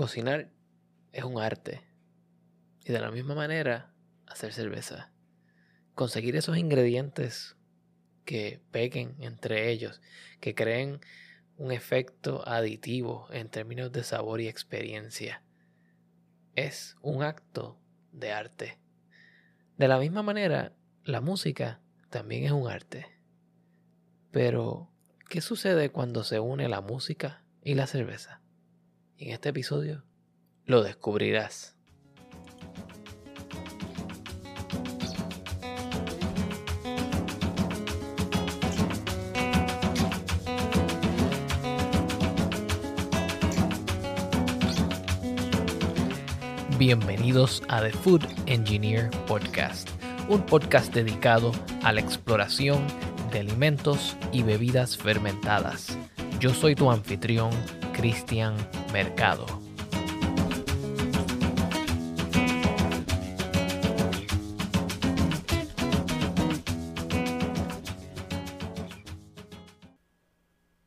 Cocinar es un arte. Y de la misma manera, hacer cerveza. Conseguir esos ingredientes que peguen entre ellos, que creen un efecto aditivo en términos de sabor y experiencia. Es un acto de arte. De la misma manera, la música también es un arte. Pero, ¿qué sucede cuando se une la música y la cerveza? En este episodio lo descubrirás. Bienvenidos a The Food Engineer Podcast, un podcast dedicado a la exploración de alimentos y bebidas fermentadas. Yo soy tu anfitrión, Cristian Mercado.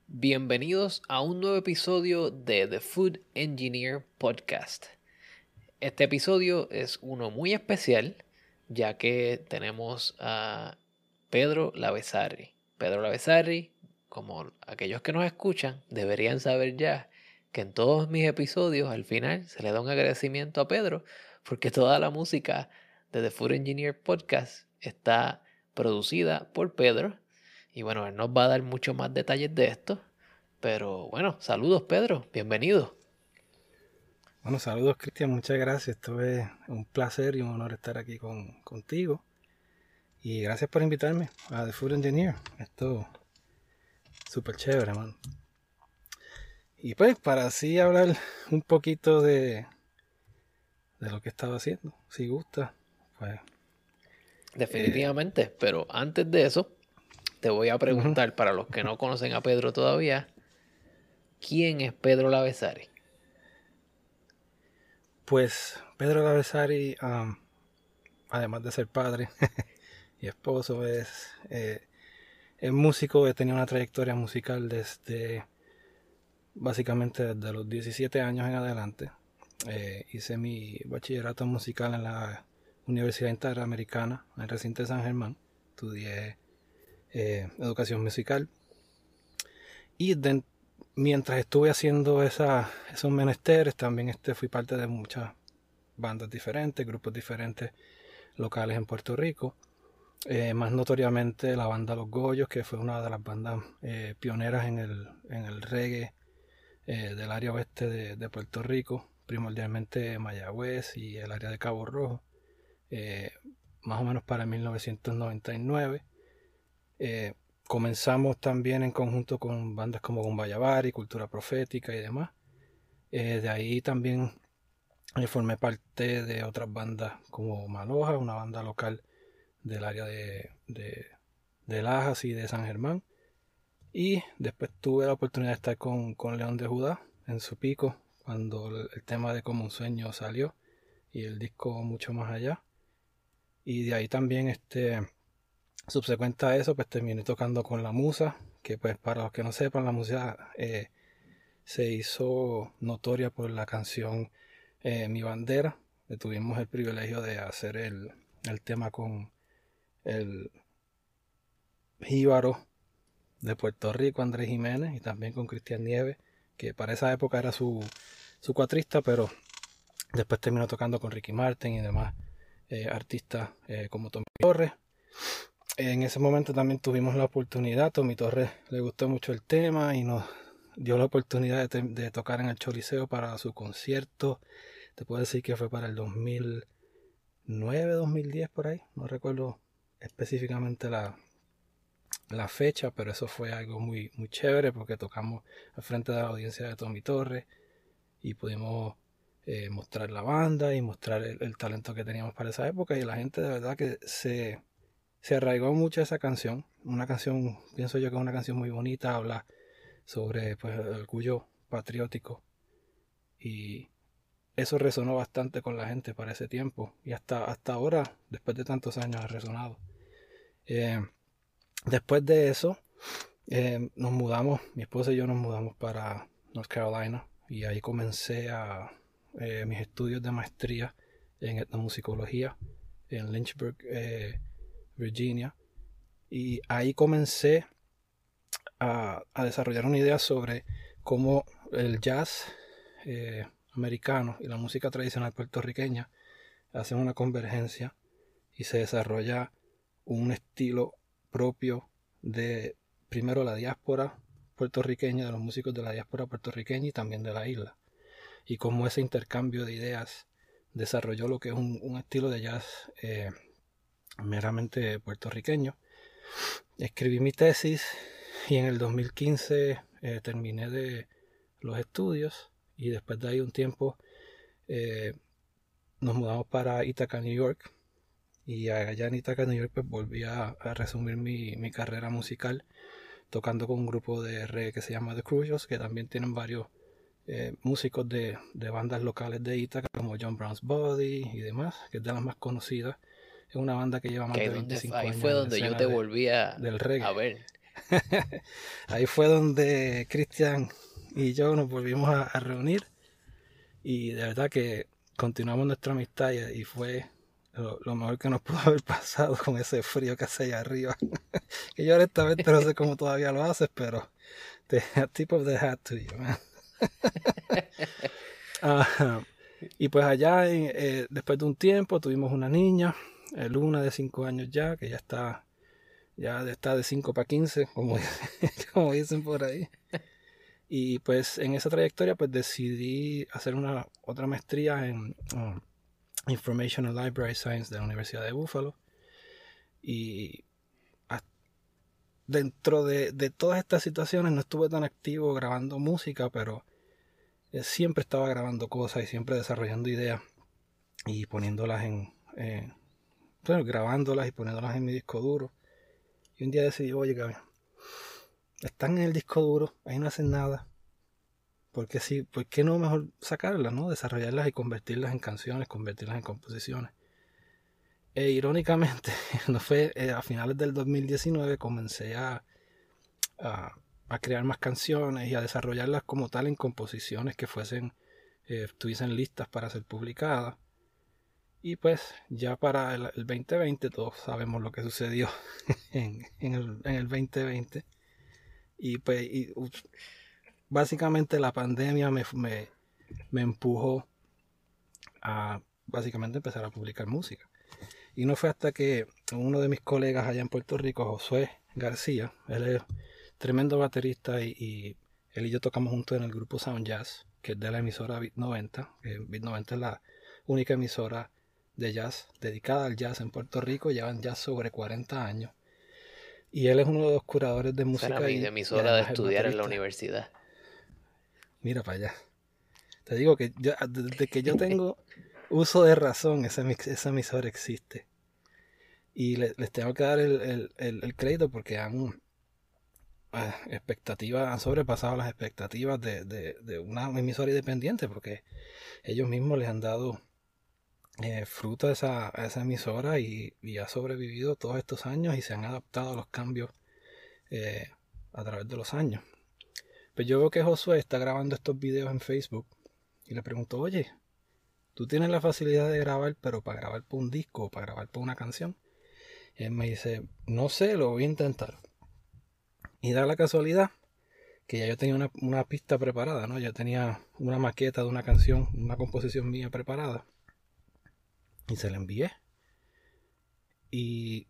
Bienvenidos a un nuevo episodio de The Food Engineer Podcast. Este episodio es uno muy especial, ya que tenemos a Pedro Lavesarri. Pedro Lavesarri, como aquellos que nos escuchan, deberían saber ya que en todos mis episodios al final se le da un agradecimiento a Pedro, porque toda la música de The Food Engineer Podcast está producida por Pedro. Y bueno, él nos va a dar mucho más detalles de esto. Pero bueno, saludos Pedro, bienvenido. Bueno, saludos Cristian, muchas gracias. Esto es un placer y un honor estar aquí con, contigo. Y gracias por invitarme a The Food Engineer. Esto súper chévere, hermano. Y pues, para así hablar un poquito de, de lo que estaba haciendo, si gusta, pues. Definitivamente, pero antes de eso, te voy a preguntar, para los que no conocen a Pedro todavía, ¿quién es Pedro Lavesari? Pues Pedro Lavesari, además de ser padre y esposo, es, eh, es músico, he tenido una trayectoria musical desde básicamente desde los 17 años en adelante. Eh, hice mi bachillerato musical en la Universidad Interamericana, en recinto de San Germán. Estudié eh, educación musical. Y mientras estuve haciendo esa, esos menesteres, también este, fui parte de muchas bandas diferentes, grupos diferentes locales en Puerto Rico. Eh, más notoriamente la banda Los Goyos, que fue una de las bandas pioneras en el, en el reggae eh, del área oeste de, Puerto Rico, primordialmente Mayagüez y el área de Cabo Rojo, más o menos para 1999 comenzamos también en conjunto con bandas como Gumbayavari, Cultura Profética y demás. Eh, de ahí también eh, formé parte de otras bandas como Maloja, una banda local del área de, de, Lajas y de San Germán. Y después tuve la oportunidad de estar con, León de Judá en su pico, cuando el, el, tema de Como un Sueño salió y el disco Mucho Más Allá. Y de ahí también este, Subsecuente a eso, pues terminé tocando con la musa, que pues para los que no sepan, la musa eh, se hizo notoria por la canción eh, Mi Bandera. tuvimos el privilegio de hacer el, tema con el jíbaro de Puerto Rico, Andrés Jiménez, y también con Cristian Nieves, que para esa época era su, su cuatrista, pero después terminó tocando con Ricky Martin y demás eh, artistas como Tommy Torres en ese momento también tuvimos la oportunidad, Tommy Torres le gustó mucho el tema y nos dio la oportunidad de, tocar en el Choliseo para su concierto. Te puedo decir que fue para el 2009, 2010 por ahí, no recuerdo específicamente la, la fecha, pero eso fue algo muy, muy chévere porque tocamos al frente de la audiencia de Tommy Torres y pudimos eh, mostrar la banda y mostrar el talento que teníamos para esa época y la gente de verdad que se se arraigó mucho esa canción. Una canción, pienso yo que es una canción muy bonita, habla sobre pues, el orgullo patriótico. Y eso resonó bastante con la gente para ese tiempo. Y hasta, hasta ahora, después de tantos años, ha resonado. Eh, después de eso, eh, nos mudamos, mi esposa y yo nos mudamos para North Carolina. Y ahí comencé a, eh, mis estudios de maestría en etnomusicología en Lynchburg, eh, Virginia. Y ahí comencé a, desarrollar una idea sobre cómo el jazz americano y la música tradicional puertorriqueña hacen una convergencia y se desarrolla un estilo propio de primero la diáspora puertorriqueña, de los músicos de la diáspora puertorriqueña y también de la isla. Y cómo ese intercambio de ideas desarrolló lo que es un, estilo de jazz eh, meramente puertorriqueño. Escribí mi tesis y en el 2015 eh, terminé de los estudios y después de ahí un tiempo eh, nos mudamos para Ithaca, New York. Y allá en Ithaca, New York, pues volví a, resumir mi, mi, carrera musical tocando con un grupo de reggae que se llama The Crucials, que también tienen varios eh, músicos de, de, bandas locales de Ithaca, como John Brown's Body y demás, que es de las más conocidas. Es una banda que lleva más de 25 años. Ahí fue donde yo te volví a, del reggae. a ver. ahí fue donde Cristian y yo nos volvimos a, a reunir y de verdad que continuamos nuestra amistad y, fue lo, mejor que nos pudo haber pasado con ese frío que hace allá arriba. que yo honestamente no sé cómo todavía lo haces, pero the tip of the hat to you, man. y pues allá, eh, después de un tiempo, tuvimos una niña, Luna de 5 años ya, que ya está, ya está de 5 para 15, como, como dicen por ahí. Y pues en esa trayectoria pues decidí hacer una otra maestría en um, Information and Library Science de la Universidad de Buffalo. Y dentro de, todas estas situaciones no estuve tan activo grabando música, pero eh, siempre estaba grabando cosas y siempre desarrollando ideas y poniéndolas en... bueno, grabándolas y poniéndolas en mi disco duro. Y un día decidí, oye, cabrón, están en el disco duro, ahí no hacen nada. Porque sí, ¿por qué no mejor sacarlas, no? Desarrollarlas y convertirlas en canciones, convertirlas en composiciones. E irónicamente, no fue eh, a finales del 2019 comencé a, a, crear más canciones y a desarrollarlas como tal en composiciones que fuesen, eh, estuviesen listas para ser publicadas. Y pues ya para el, 2020 todos sabemos lo que sucedió en, en el 2020. Y pues básicamente la pandemia me, me, empujó a básicamente empezar a publicar música. Y no fue hasta que uno de mis colegas allá en Puerto Rico, Josué García, él es tremendo baterista y, él y yo tocamos juntos en el grupo Sound Jazz, que es de la emisora Bit 90. Bit 90 es la única emisora de jazz dedicada al jazz en Puerto Rico, llevan ya sobre 40 años. Y él es uno de los curadores de música. Era mi emisora de estudiar en la universidad. Mira para allá. Te digo que desde que yo tengo uso de razón, esa, emisora existe. Y les tengo que dar el, crédito porque han, expectativas, han sobrepasado las expectativas de, una emisora independiente porque ellos mismos les han dado eh, fruto a esa, emisora y, ha sobrevivido todos estos años y se han adaptado a los cambios eh, a través de los años. Pues yo veo que Josué está grabando estos videos en Facebook y le pregunto, oye, tú tienes la facilidad de grabar, pero para grabar por un disco o para grabar por una canción. Él me dice, no sé, lo voy a intentar. Y da la casualidad que ya yo tenía una, pista preparada, ¿no? Ya tenía una maqueta de una canción, una composición mía preparada y se la envié. Y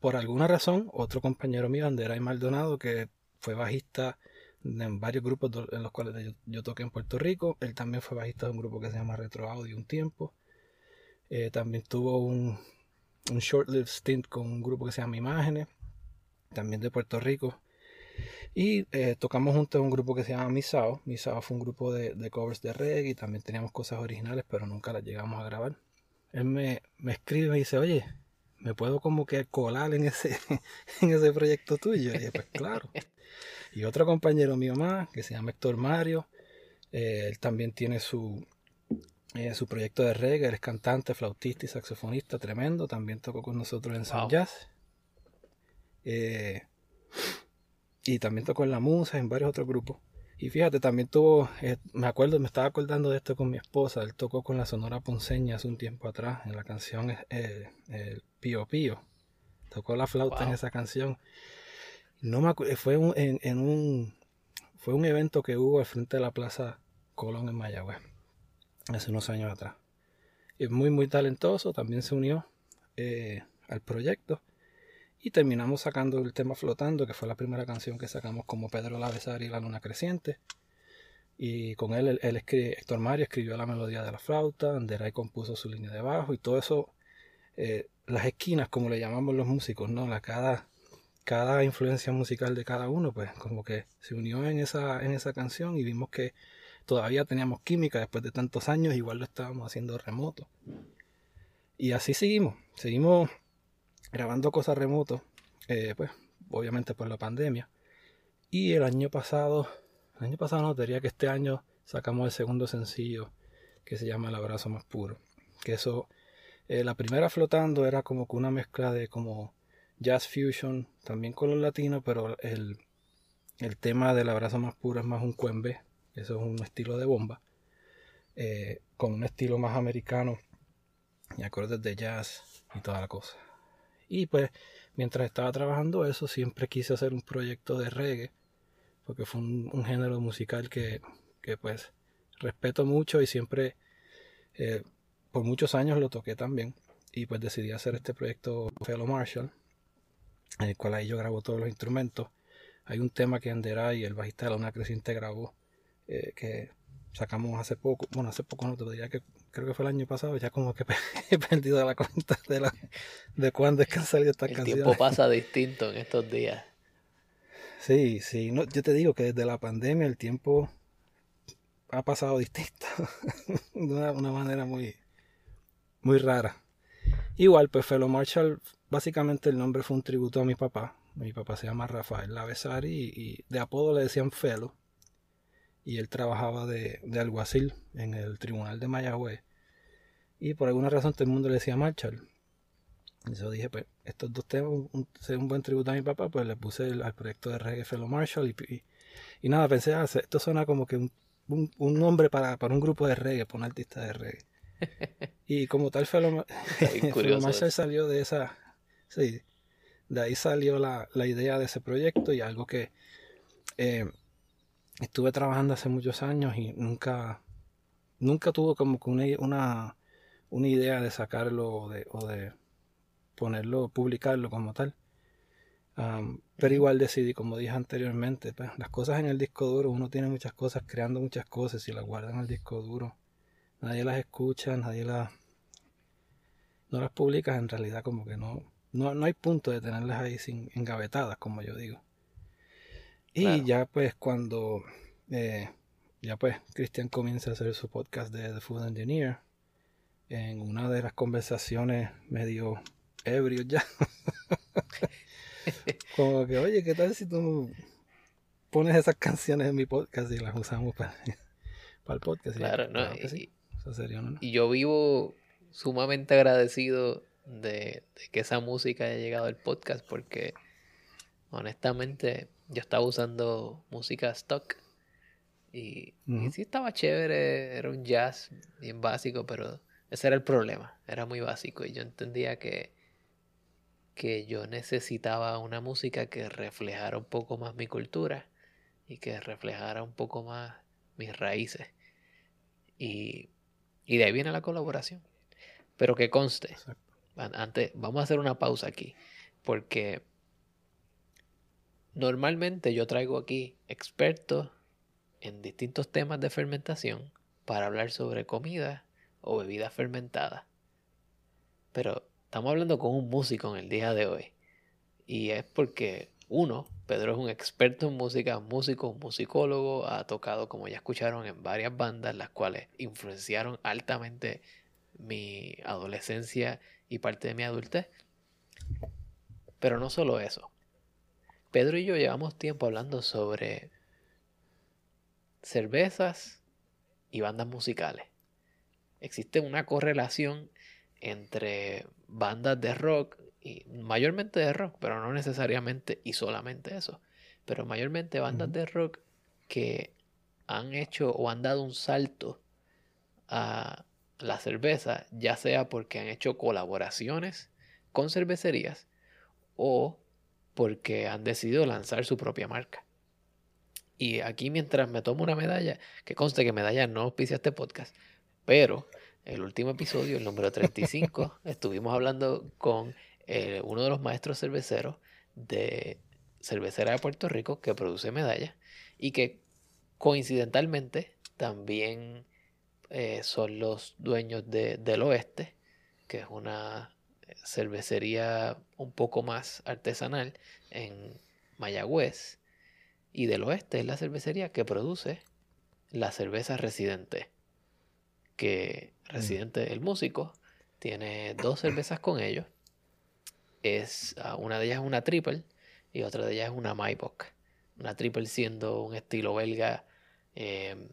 por alguna razón, otro compañero mío, Anderay Maldonado, que fue bajista en varios grupos en los cuales yo, toqué en Puerto Rico, él también fue bajista de un grupo que se llama Retro Audio un tiempo. Eh, también tuvo un, un short-lived stint con un grupo que se llama Imágenes, también de Puerto Rico. Y eh, tocamos juntos un grupo que se llama Misao. Misao fue un grupo de, de covers de reggae y también teníamos cosas originales, pero nunca las llegamos a grabar él me, escribe y me dice, oye, ¿me puedo como que colar en ese, en ese proyecto tuyo? Y pues claro. Y otro compañero mío más, que se llama Héctor Mario, eh, él también tiene su, eh, su proyecto de reggae, él es cantante, flautista y saxofonista, tremendo, también tocó con nosotros en San Jazz. Eh, y también tocó en La Musa, en varios otros grupos. Y fíjate, también tuvo, eh, me acuerdo, me estaba acordando de esto con mi esposa, él tocó con la Sonora Ponceña hace un tiempo atrás, en la canción eh, el Pío Pío, tocó la flauta en esa canción. No me fue un, en, un, fue un evento que hubo al frente de la Plaza Colón en Mayagüez, hace unos años atrás. Es muy, muy talentoso, también se unió eh, al proyecto. Y terminamos sacando el tema Flotando, que fue la primera canción que sacamos como Pedro Lavesari y la Luna Creciente. Y con él, él, Héctor Mario escribió la melodía de la flauta, Anderay compuso su línea de bajo y todo eso, eh, las esquinas, como le llamamos los músicos, ¿no? La, cada, cada influencia musical de cada uno, pues como que se unió en esa, en esa canción y vimos que todavía teníamos química después de tantos años, igual lo estábamos haciendo remoto. Y así seguimos, seguimos grabando cosas remoto, eh, pues obviamente por la pandemia. Y el año pasado, el año pasado no, que este año sacamos el segundo sencillo que se llama El abrazo más puro. Que eso, eh, la primera flotando era como que una mezcla de como jazz fusion, también con los latinos, pero el, el tema del abrazo más puro es más un cuembe, eso es un estilo de bomba, eh, con un estilo más americano y acordes de jazz y toda la cosa. Y pues mientras estaba trabajando eso siempre quise hacer un proyecto de reggae porque fue un, género musical que, pues respeto mucho y siempre eh, por muchos años lo toqué también. Y pues decidí hacer este proyecto Fellow Marshall en el cual ahí yo grabo todos los instrumentos. Hay un tema que Anderá y el bajista de la Una Creciente grabó eh, que sacamos hace poco, bueno, hace poco no te diría que creo que fue el año pasado, ya como que he perdido la cuenta de, la, de cuándo es que han salido estas el tiempo pasa distinto en estos días. Sí, sí, no, yo te digo que desde la pandemia el tiempo ha pasado distinto, de una, manera muy, muy rara. Igual, pues Fellow Marshall, básicamente el nombre fue un tributo a mi papá. Mi papá se llama Rafael Lavesari y, y de apodo le decían Fellow y él trabajaba de, alguacil en el tribunal de Mayagüez. Y por alguna razón todo el mundo le decía Marshall. Y yo dije, pues, estos dos temas, un, un buen tributo a mi papá, pues le puse al proyecto de reggae Fellow Marshall. Y, y, nada, pensé, ah, esto suena como que un, un, nombre para, para, un grupo de reggae, para un artista de reggae. y como tal, Fellow, Marshall salió de esa. Sí, de ahí salió la, la idea de ese proyecto y algo que. Eh, estuve trabajando hace muchos años y nunca, nunca tuve como una, una, una idea de sacarlo o de, o de, ponerlo, publicarlo como tal. pero igual decidí, como dije anteriormente, pues, las cosas en el disco duro, uno tiene muchas cosas, creando muchas cosas y las guarda en el disco duro. Nadie las escucha, nadie las... No las publicas en realidad como que no, no, no hay punto de tenerlas ahí sin engavetadas, como yo digo. Y ya pues cuando eh, ya pues Cristian comienza a hacer su podcast de The Food Engineer, en una de las conversaciones medio ebrio ya, como que oye, ¿qué tal si tú pones esas canciones en mi podcast y las usamos para, para el podcast? Claro, no, y, yo vivo sumamente agradecido de, de que esa música haya llegado al podcast porque honestamente yo estaba usando música stock y, sí estaba chévere, era un jazz bien básico, pero ese era el problema, era muy básico y yo entendía que, que yo necesitaba una música que reflejara un poco más mi cultura y que reflejara un poco más mis raíces. Y, y de ahí viene la colaboración. Pero que conste, antes, vamos a hacer una pausa aquí, porque Normalmente yo traigo aquí expertos en distintos temas de fermentación para hablar sobre comida o bebidas fermentadas. Pero estamos hablando con un músico en el día de hoy. Y es porque, uno, Pedro es un experto en música, músico, musicólogo, ha tocado, como ya escucharon, en varias bandas, las cuales influenciaron altamente mi adolescencia y parte de mi adultez. Pero no solo eso. Pedro y yo llevamos tiempo hablando sobre cervezas y bandas musicales. Existe una correlación entre bandas de rock, y mayormente de rock, pero no necesariamente y solamente eso, pero mayormente bandas de rock que han hecho o han dado un salto a la cerveza, ya sea porque han hecho colaboraciones con cervecerías o porque han decidido lanzar su propia marca. Y aquí mientras me tomo una medalla, que conste que medalla no auspicia este podcast, pero el último episodio, el número 35, estuvimos hablando con eh, uno de los maestros cerveceros de cervecera de Puerto Rico que produce medallas y que coincidentalmente también eh, son los dueños de, del Oeste, que es una cervecería un poco más artesanal en Mayagüez. Y del Oeste es la cervecería que produce la cerveza Residente. Que mm. Residente, el músico, tiene dos cervezas con ellos. Es, ah, una de ellas es una triple y otra de ellas es una Maibach. Una triple siendo un estilo belga eh,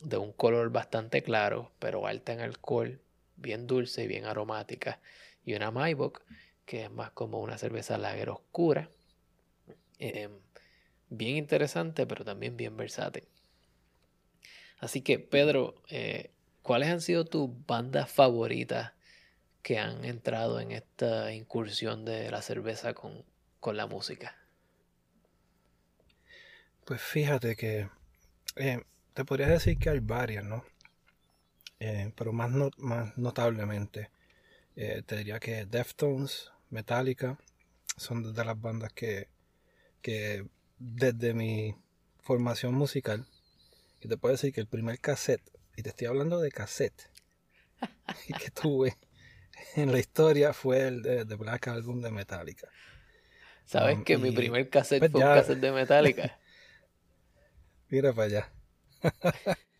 de un color bastante claro, pero alta en alcohol, bien dulce y bien aromática. Y una Maibach, que es más como una cerveza lager oscura. Eh, bien interesante, pero también bien versátil. Así que, Pedro, eh, ¿cuáles han sido tus bandas favoritas que han entrado en esta incursión de la cerveza con, con la música? Pues fíjate que eh, te podría decir que hay varias, ¿no? Pero más, más notablemente, eh, te diría que Deftones, Metallica, son de las bandas que, que desde mi formación musical, y te puedo decir que el primer cassette, y te estoy hablando de cassette, que tuve en la historia fue el de, Black Album de Metallica. ¿Sabes um, que mi primer cassette pues fue un cassette de Metallica? Mira para allá.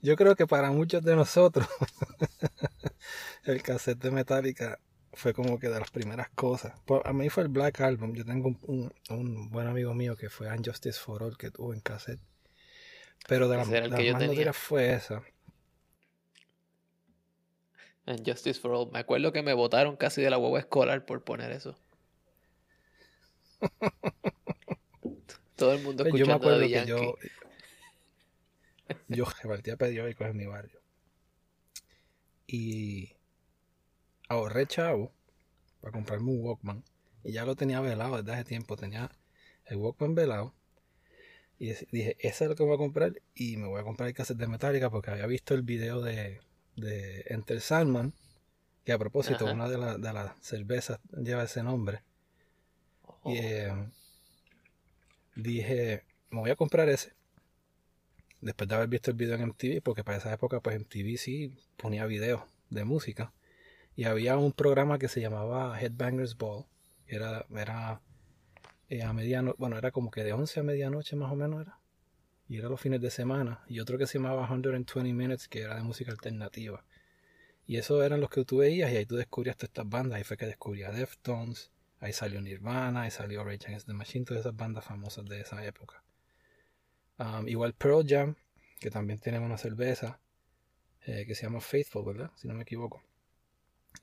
Yo creo que para muchos de nosotros el cassette de Metallica fue como que de las primeras cosas. a mí fue el Black Album. Yo tengo un, buen amigo mío que fue Unjustice for All que tuvo en cassette. Pero de las más fue esa. Justice for All. Me acuerdo que me votaron casi de la hueva escolar por poner eso. Todo el mundo escuchando yo me acuerdo que yo, yo repartía periódicos en mi barrio. Y ahorré chavo para comprarme un Walkman. Y ya lo tenía velado desde hace tiempo. Tenía el Walkman velado. Y dije, ese es lo que voy a comprar. Y me voy a comprar el cassette de Metallica porque había visto el video de, de Enter Salman. Que a propósito, una de, de, las cervezas lleva ese nombre. Y oh. eh, dije, me voy a comprar ese después de haber visto el video en MTV, porque para esa época pues MTV sí ponía videos de música. Y había un programa que se llamaba Headbangers Ball, era, era eh, a medianoche, bueno, era como que de 11 a medianoche más o menos era. Y era los fines de semana. Y otro que se llamaba 120 Minutes, que era de música alternativa. Y eso eran los que tú veías y ahí tú descubrías todas estas bandas. Ahí fue que descubría Deftones, ahí salió Nirvana, ahí salió Rage Against the Machine, todas esas bandas famosas de esa época. Um, igual Pearl Jam, que también tenemos una cerveza eh, que se llama Faithful, ¿verdad? Si no me equivoco.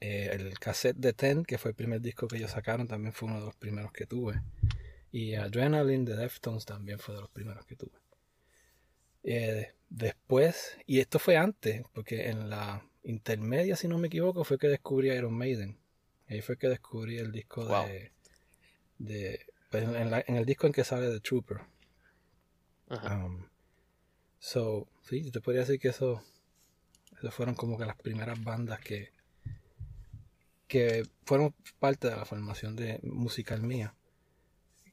Eh, el cassette de Ten, que fue el primer disco que ellos sacaron, también fue uno de los primeros que tuve. Y Adrenaline de Deftones también fue de los primeros que tuve. Eh, después, y esto fue antes, porque en la intermedia, si no me equivoco, fue que descubrí Iron Maiden. Ahí fue que descubrí el disco de. de pues, en, el disco en que sale The Trooper. Um, so, sí, te podría decir que eso, eso fueron como que las primeras bandas que, que fueron parte de la formación de musical mía.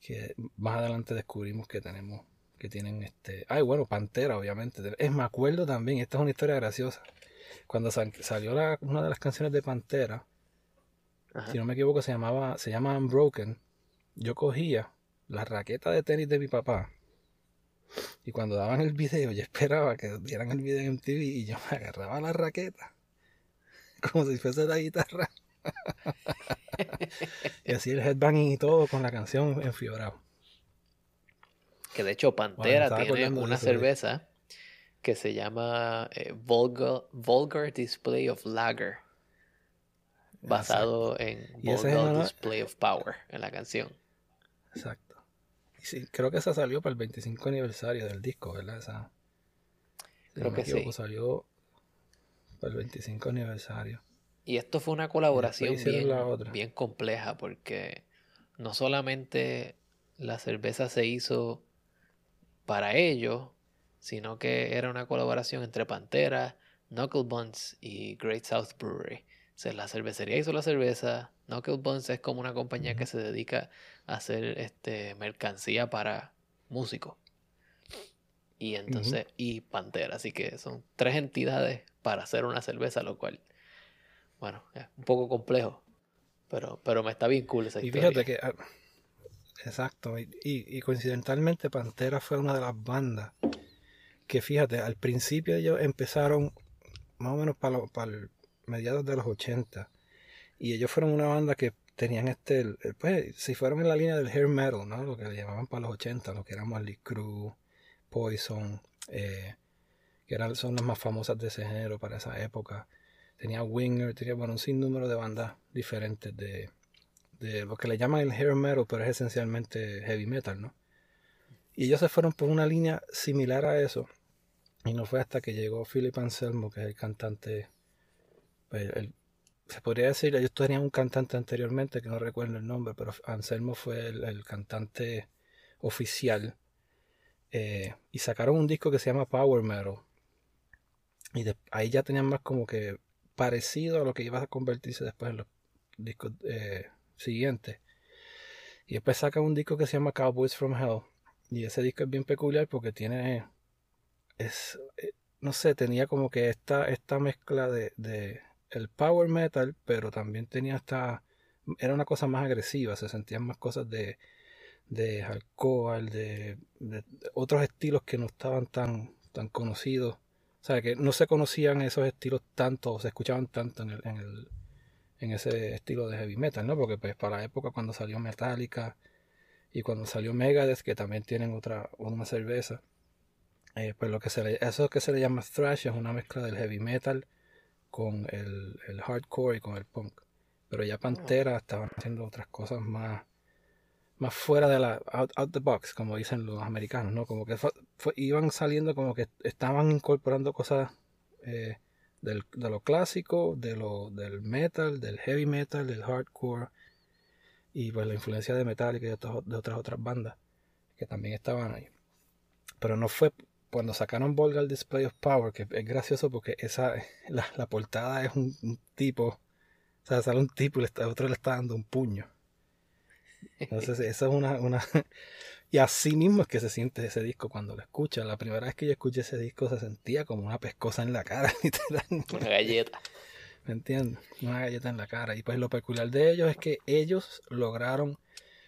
Que más adelante descubrimos que tenemos, que tienen este. Ay, bueno, Pantera, obviamente. Es, me acuerdo también, esta es una historia graciosa. Cuando salió una de las canciones de Pantera, si no me equivoco, se llamaba, se llama Unbroken. Yo cogía la raqueta de tenis de mi papá y cuando daban el video, yo esperaba que dieran el video en MTV y yo me agarraba la raqueta, como si fuese la guitarra. y así el headbanging y todo con la canción enfiebrado. Que de hecho Pantera tiene una cerveza que se llama eh, Vulgar, Display of Lager. Basado en Vulgar Display of Power en la canción. Exacto. Sí, creo que esa salió para el 25 aniversario del disco, ¿verdad? Esa, Creo que sí. Salió para el 25 aniversario. Y esto fue una colaboración bien, bien compleja porque no solamente la cerveza se hizo para ellos, sino que era una colaboración entre Pantera, Knuckle Buns y Great South Brewery. Sea, la cervecería hizo la cerveza, Knuckle Buns es como una compañía que se dedica a hacer este, mercancía para músicos. Y entonces, y Pantera, así que son tres entidades para hacer una cerveza, lo cual, bueno, es un poco complejo, pero, pero me está bien cool esa historia. Y fíjate que, ah, exacto, y, y, coincidentalmente Pantera fue una de las bandas que, fíjate, al principio ellos empezaron más o menos para, para mediados de los 80, y ellos fueron una banda que tenían este, pues, si fueron en la línea del hair metal, ¿no? Lo que le llamaban para los 80, lo que era Marley Crew, Poison, eh, que eran, son las más famosas de ese género para esa época. Tenía Winger, tenía bueno, un sinnúmero de bandas diferentes de, de lo que le llaman el hair metal, pero es esencialmente heavy metal, ¿no? Y ellos se fueron por una línea similar a eso. Y no fue hasta que llegó Philip Anselmo, que es el cantante, pues, se podría decir, ellos tenían un cantante anteriormente, que no recuerdo el nombre, pero Anselmo fue el cantante oficial eh, y sacaron un disco que se llama Power Metal. Y ahí ya tenían más como que parecido a lo que iba a convertirse después en los discos eh, siguientes. Y después sacan un disco que se llama Cowboys from Hell. Y ese disco es bien peculiar porque tiene. Es, eh, no sé, tenía como que esta, esta mezcla de, de el power metal, pero también tenía esta. Era una cosa más agresiva, se sentían más cosas de de alcohol, de, otros estilos que no estaban tan, tan conocidos. O sea, que no se conocían esos estilos tanto, o se escuchaban tanto en, el, en, el, en ese estilo de heavy metal, ¿no? Porque pues para la época cuando salió Metallica y cuando salió Megadeth, que también tienen otra, una cerveza, eh, pues lo que se le, eso que se le llama thrash es una mezcla del heavy metal con el, el hardcore y con el punk. Pero ya Pantera estaban haciendo otras cosas más más fuera de la out, the box, como dicen los americanos, ¿no? Como que iban saliendo como que estaban incorporando cosas eh, del, de lo clásico, de lo, del metal, del heavy metal, del hardcore y pues la influencia de Metallica y de, de otras otras bandas que también estaban ahí. Pero no fue cuando sacaron Volgar Display of Power, que es gracioso porque esa la, la portada es un, tipo, o sea, sale un tipo y el otro le está dando un puño. Entonces, esa es una, una... Y así mismo es que se siente ese disco cuando lo escuchas. La primera vez que yo escuché ese disco se sentía como una pescosa en la cara, literal. Una galleta. ¿Me entiendes? Una galleta en la cara. Y pues lo peculiar de ellos es que ellos lograron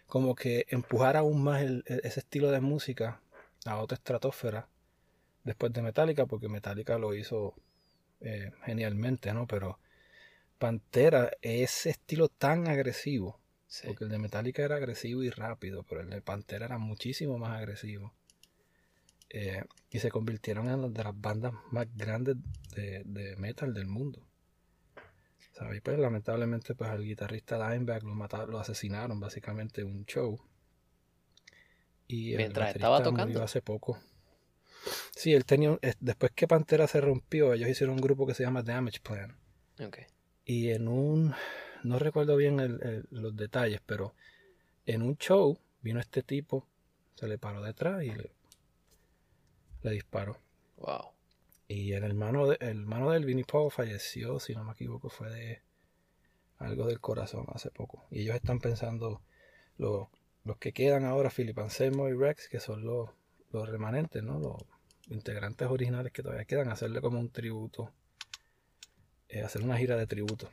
como que empujar aún más ese estilo de música a otra estratosfera después de Metallica, porque Metallica lo hizo eh, genialmente, ¿no? Pero Pantera, ese estilo tan agresivo, porque el de Metallica era agresivo y rápido, pero el de Pantera era muchísimo más agresivo. Eh, y se convirtieron en una de las bandas más grandes de, metal del mundo. ¿Sabes? Pues lamentablemente pues al guitarrista Dimebag lo mataron, lo asesinaron básicamente en un show. Y Mientras estaba tocando. Murió hace poco. Sí, él tenía. Después que Pantera se rompió, ellos hicieron un grupo que se llama Damage Plan. Okay. Y en un no recuerdo bien los detalles, pero en un show vino este tipo, se le paró detrás y le, disparó. Wow. Y el hermano, de, el hermano del Vinnie Paul falleció, si no me equivoco, fue de algo del corazón hace poco. Y ellos están pensando, los, los que quedan ahora, Philip Anselmo y Rex, que son los, los remanentes, ¿no? Los integrantes originales que todavía quedan, hacerle como un tributo, eh, hacer una gira de tributo.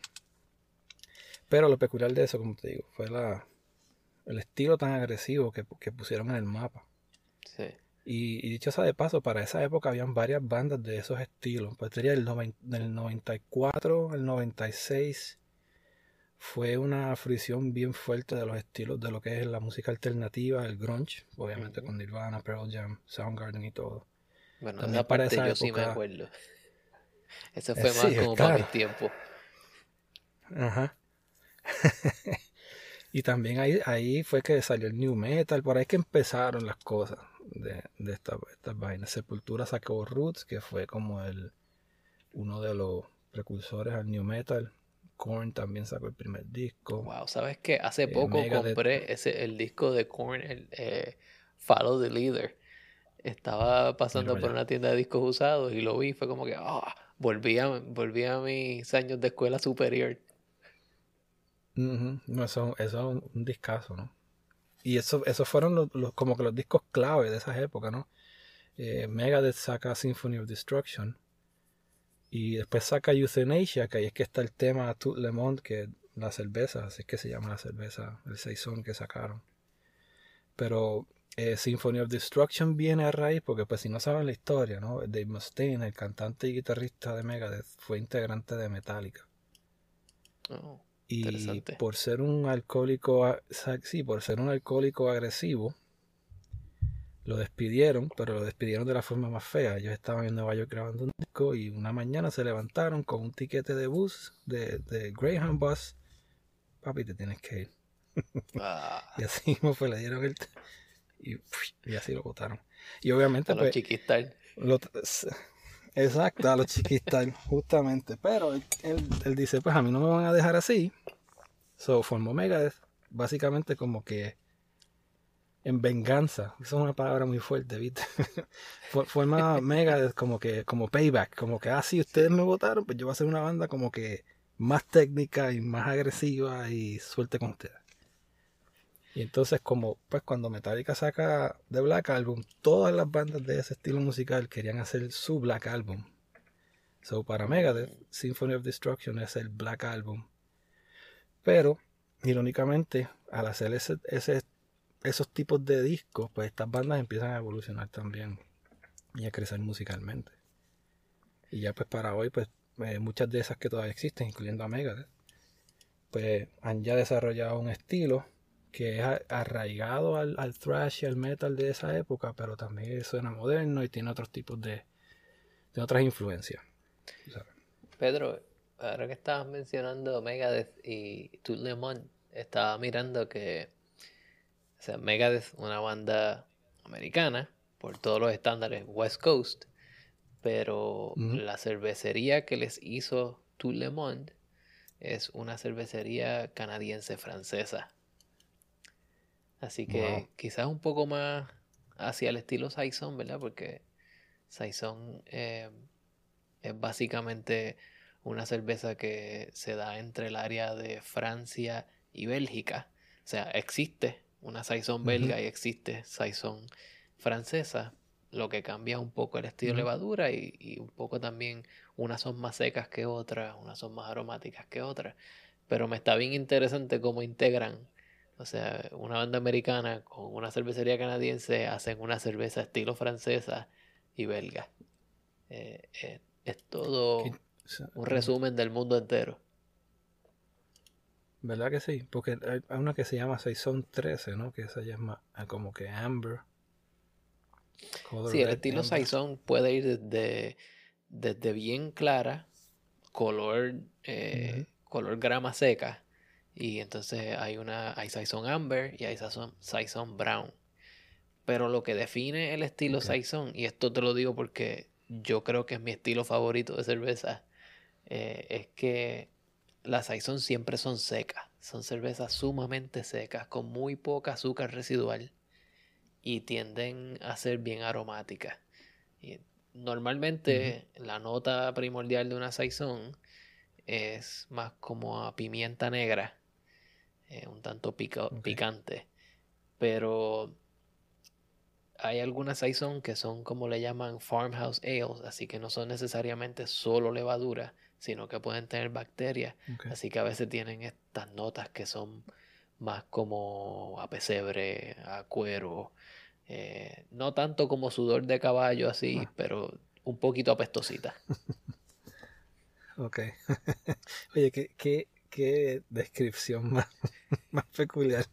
Pero lo peculiar de eso, como te digo, fue la, el estilo tan agresivo que, pusieron en el mapa. Sí. Y, dicho sea de paso, para esa época habían varias bandas de esos estilos. Pues sería el del 94 al 96 fue una fricción bien fuerte de los estilos de lo que es la música alternativa, el grunge, obviamente con Nirvana, Pearl Jam, Soundgarden y todo. Bueno, También para esa yo sí me acuerdo. Eso fue más como para mi tiempo. Ajá. y también ahí, ahí fue que salió el New Metal, por ahí que empezaron las cosas. de, de estas vainas. Sepultura sacó Roots, que fue como el uno de los precursores al new metal. Korn también sacó el primer disco. Wow, ¿sabes qué? Hace eh, poco compré ese, el disco de Korn, el eh, Follow the Leader. Estaba pasando por una tienda de discos usados y lo vi. Fue como que, ah, volví, a, mis años de escuela superior. no, eso, es un, discazo, ¿no? Y eso, esos fueron los, como que los discos clave de esas épocas, ¿no? Eh, Megadeth saca Symphony of Destruction. Y después saca Euthanasia, que ahí es que está el tema Tout Le Monde, que la cerveza, así es que se llama la cerveza, el saison que sacaron. Pero eh, Symphony of Destruction viene a raíz, porque pues si no saben la historia, ¿no? Dave Mustaine, el cantante y guitarrista de Megadeth, fue integrante de Metallica. Oh, y por ser un alcohólico, sí, por ser un alcohólico agresivo, lo despidieron, pero lo despidieron de la forma más fea. Ellos estaban en Nueva York grabando un disco y una mañana se levantaron con un tiquete de bus, de, de Greyhound Bus. Papi, te tienes que ir. Ah. y así mismo fue, le dieron el... Y, y así lo votaron. Y obviamente... A los pues, exacto, a los chiquistas, justamente. Pero él, él, dice, pues a mí no me van a dejar así. So formó Megadeth, básicamente como que en venganza. Eso es una palabra muy fuerte, ¿viste? Forma mega como que, como payback, como que, ah, si ustedes me votaron, pues yo voy a hacer una banda como que más técnica y más agresiva y suerte con ustedes. Y entonces, como pues cuando Metallica saca The Black Album, todas las bandas de ese estilo musical querían hacer su Black Album. So para Megadeth, Symphony of Destruction es el Black Album. Pero, irónicamente, al hacer ese, esos tipos de discos, pues estas bandas empiezan a evolucionar también y a crecer musicalmente. Y ya pues para hoy, pues eh, muchas de esas que todavía existen, incluyendo a Megadeth, pues han ya desarrollado un estilo que es arraigado al, thrash y al metal de esa época, pero también suena moderno y tiene otros tipos de, de otras influencias. Pedro, ahora que estabas mencionando Megadeth y Tout Le estaba mirando que o sea, Megadeth, una banda americana, por todos los estándares West Coast, pero la cervecería que les hizo Tout Le Monde es una cervecería canadiense francesa. Así que quizás un poco más hacia el estilo Saison, ¿verdad? Porque Saison eh, es básicamente una cerveza que se da entre el área de Francia y Bélgica. O sea, existe, una saison belga y existe saison francesa, lo que cambia un poco el estilo de levadura y, un poco también unas son más secas que otras, unas son más aromáticas que otras. Pero me está bien interesante cómo integran, o sea, una banda americana con una cervecería canadiense hacen una cerveza estilo francesa y belga. Eh, eh, es todo un resumen del mundo entero. ¿Verdad que sí? Porque hay una que se llama Saison 13, ¿no? Que esa más ah, como que Amber. sí, el estilo Saison puede ir desde, desde bien clara, color, eh, color grama seca, y entonces hay una hay Saison Amber y hay Saison, Brown. Pero lo que define el estilo Saison, y esto te lo digo porque yo creo que es mi estilo favorito de cerveza, eh, es que las Saison siempre son secas. Son cervezas sumamente secas, con muy poca azúcar residual y tienden a ser bien aromáticas. Y normalmente la nota primordial de una Saison es más como a pimienta negra, eh, un tanto picante. Pero hay algunas Saison que son como le llaman farmhouse ales, así que no son necesariamente solo levadura, sino que pueden tener bacterias. Así que a veces tienen estas notas que son más como a pesebre, a cuero, eh, no tanto como sudor de caballo así, ah. pero un poquito apestosita. ok. Oye, ¿qué, qué, descripción más, más peculiar.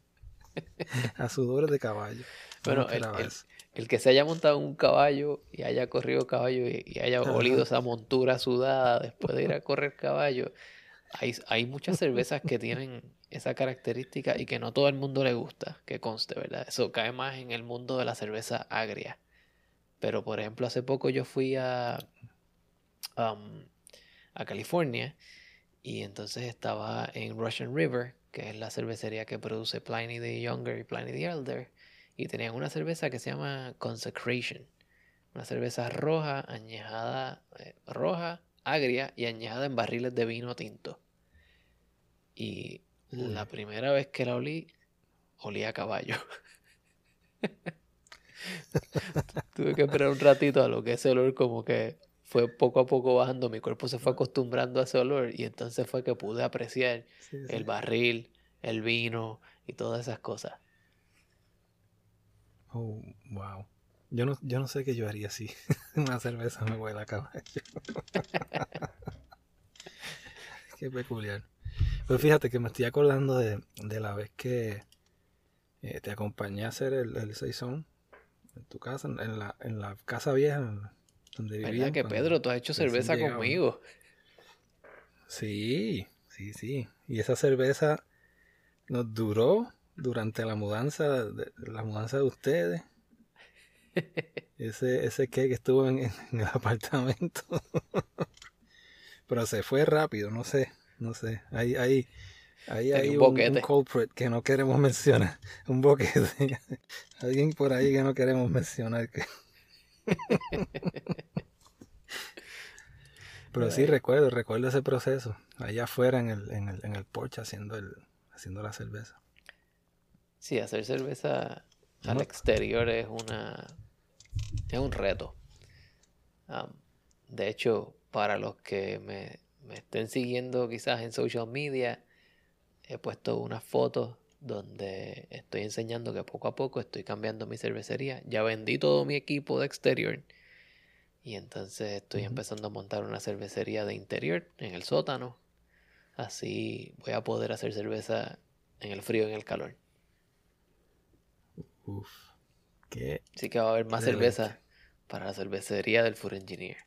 a sudor de caballo. Bueno, el, el que se haya montado un caballo y haya corrido caballo y, haya olido esa montura sudada después de ir a correr caballo, hay, hay muchas cervezas que tienen esa característica y que no todo el mundo le gusta, que conste, ¿verdad? Eso cae más en el mundo de la cerveza agria. Pero por ejemplo, hace poco yo fui a, um, a California y entonces estaba en Russian River, que es la cervecería que produce Pliny the Younger y Pliny the Elder, y tenían una cerveza que se llama Consecration, una cerveza roja, añejada, eh, roja, agria y añejada en barriles de vino tinto. Y la primera vez que la olí, olía a caballo. Tuve que esperar un ratito a lo que ese olor como que fue poco a poco bajando, mi cuerpo se fue acostumbrando a ese olor y entonces fue que pude apreciar el barril, el vino y todas esas cosas. Oh, wow. Yo no, yo no sé qué yo haría si una cerveza me huele a caballo. qué peculiar. Pero fíjate que me estoy acordando de, la vez que eh, te acompañé a hacer el, el en tu casa, en la, en la casa vieja, donde ¿Verdad que Pedro, tú has hecho cerveza conmigo? Sí, sí, sí. Y esa cerveza nos duró durante la mudanza, de, la mudanza de ustedes. Ese, ese que estuvo en, el apartamento. Pero se fue rápido, no sé, no sé. Ahí, ahí, ahí hay un, un, culprit que no queremos mencionar. Un boquete. Alguien por ahí que no queremos mencionar. Que... Pero sí recuerdo, recuerdo ese proceso, allá afuera en el, en el, en el porche haciendo, el, haciendo la cerveza. Sí, hacer cerveza al exterior es una es un reto. de hecho, para los que me, me, estén siguiendo quizás en social media, he puesto unas fotos donde estoy enseñando que poco a poco estoy cambiando mi cervecería. Ya vendí todo mi equipo de exterior y entonces estoy empezando a montar una cervecería de interior en el sótano. Así voy a poder hacer cerveza en el frío y en el calor. Uf, qué. Así que va a haber más cerveza para la cervecería del Food Engineer.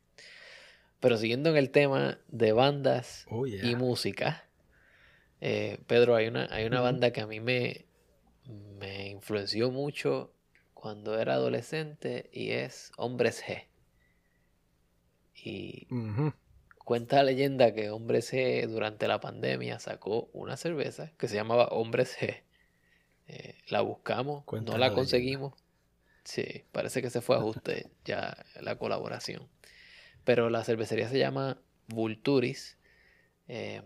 Pero siguiendo en el tema de bandas oh, y música, eh, Pedro, hay una, hay una banda que a mí me, me influenció mucho cuando era adolescente y es Hombres G. Y cuenta la leyenda que Hombres G durante la pandemia sacó una cerveza que se llamaba Hombres G. Eh, la buscamos, no la, conseguimos. Sí, parece que se fue a ajuste ya la colaboración. Pero la cervecería se llama Vulturis eh,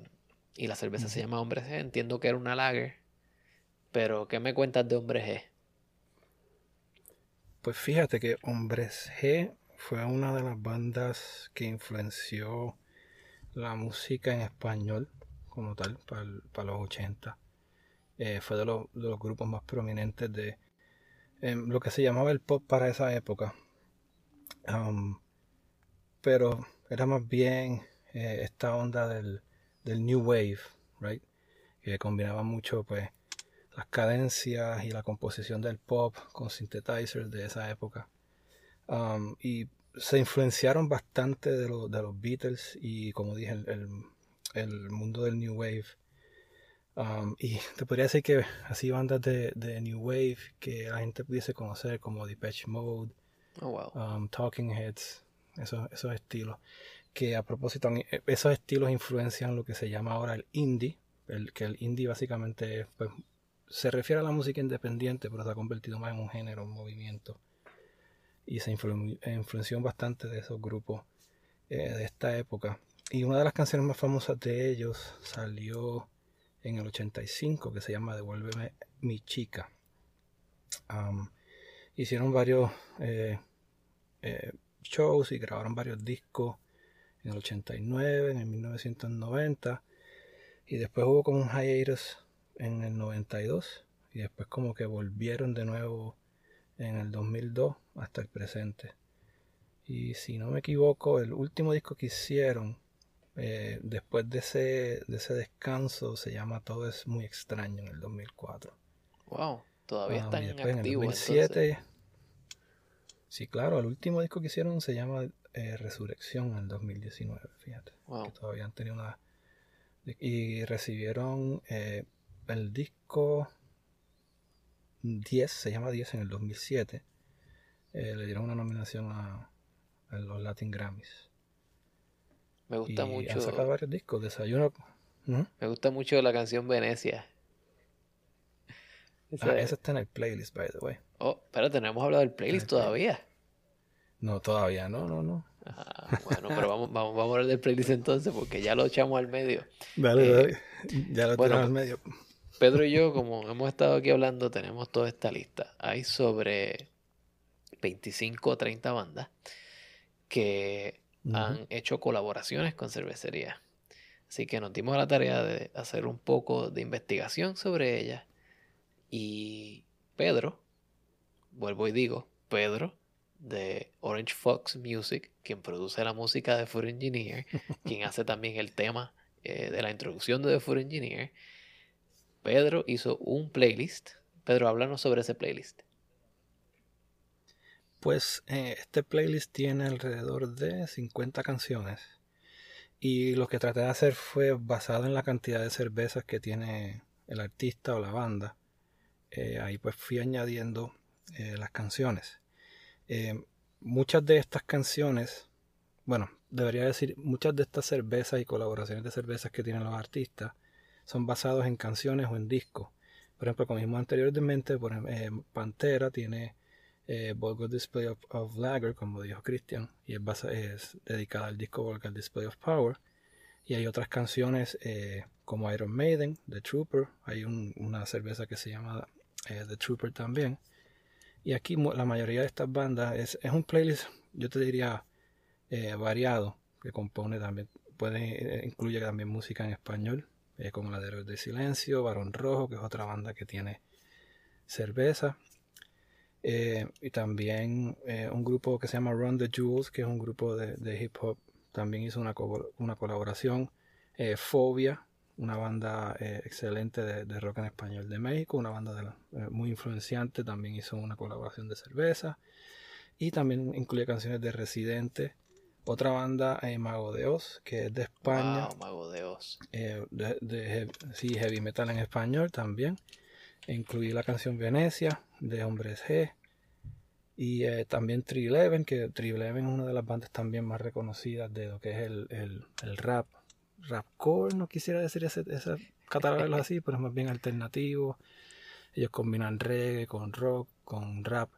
y la cerveza se llama Hombres G. Entiendo que era una lager. Pero, ¿qué me cuentas de Hombres G? Pues fíjate que Hombres G fue una de las bandas que influenció la música en español como tal para, los 80. Eh, fue de, los grupos más prominentes de em, lo que se llamaba el pop para esa época. Um, pero era más bien eh, esta onda del, New Wave, right? que combinaba mucho pues las cadencias y la composición del pop con synthesizers de esa época. Um, y se influenciaron bastante de, de, los Beatles y como dije, el, el, mundo del New Wave. Um, y te podría decir que así bandas de, de, New Wave que la gente pudiese conocer como Depeche Mode, oh, um, Talking Heads, esos, esos estilos. Que a propósito, esos estilos influencian lo que se llama ahora el indie, el, que el indie básicamente pues, se refiere a la música independiente, pero se ha convertido más en un género, un movimiento y se influenció bastante de esos grupos eh, de esta época. Y una de las canciones más famosas de ellos salió en el 85 que se llama Devuélveme mi chica. hicieron varios eh, eh, shows y grabaron varios discos en el 89, en el 1990 y después hubo como un hiatus en el 92 y después como que volvieron de nuevo en el 2002 hasta el presente. Y si no me equivoco, el último disco que hicieron eh, después de ese, de ese descanso se llama Todo es muy extraño en el 2004. Wow, todavía ah, están en el 2007. Sí, claro, el último disco que hicieron se llama eh, Resurrección en el 2019, fíjate. Que todavía han tenido una... Y recibieron eh, el disco 10, se llama 10 en el 2007, eh, le dieron una nominación a, los Latin Grammys. Me gusta mucho. Han sacado varios discos, Desayuno. Me gusta mucho la canción Venecia. Ah, esa, está en el playlist, by the way. Oh, pero tenemos hablado del playlist todavía. No, todavía no, no, no. Ah, bueno, pero vamos, vamos, vamos a hablar del playlist entonces, porque ya lo echamos al medio. Dale, eh, dale. Ya lo echamos al medio. Pedro y yo, como hemos estado aquí hablando, tenemos toda esta lista. Hay sobre 25 o 30 bandas que han hecho colaboraciones con cervecerías. Así que nos dimos la tarea de hacer un poco de investigación sobre ellas. Y Pedro, vuelvo y digo, Pedro, de Orange Fox Music, quien produce la música de Food Engineer, quien hace también el tema eh, de la introducción de The Food Engineer, Pedro hizo un playlist. Pedro, háblanos sobre ese playlist. Pues eh, este playlist tiene alrededor de 50 canciones. Y lo que traté de hacer fue basado en la cantidad de cervezas que tiene el artista o la banda. Eh, ahí pues fui añadiendo las canciones. Eh, muchas de estas canciones, bueno, debería decir, muchas de estas cervezas y colaboraciones de cervezas que tienen los artistas son basados en canciones o en discos. Por ejemplo, como vimos anteriormente, por eh, Pantera tiene eh, Display of, Lager, como dijo Christian, y es, dedicada al disco Vulgar Display of Power. Y hay otras canciones eh, como Iron Maiden, The Trooper, hay una cerveza que se llama The Trooper también. Y aquí la mayoría de estas bandas es, es un playlist, yo te diría, eh, variado, que compone también, puede, eh, incluye también música en español, eh, como La de de Silencio, Barón Rojo, que es otra banda que tiene cerveza. y también un grupo que se llama Run the Jewels, que es un grupo de, de hip hop, también hizo una, una colaboración. Fobia, una banda eh, excelente de, rock en español de México, una banda eh, muy influenciante, también hizo una colaboración de cerveza y también incluye canciones de Residente. Otra banda, eh, Mago de Oz, que es de España. Mago de Oz. de, sí, heavy metal en español también. Incluí la canción Venecia de Hombres G. Y también Tri-Eleven, que Tri-Eleven es una de las bandas también más reconocidas de lo que es el, el rap rapcore, no quisiera decir ese, ese catalogarlo así, pero es más bien alternativo. Ellos combinan reggae con rock, con rap.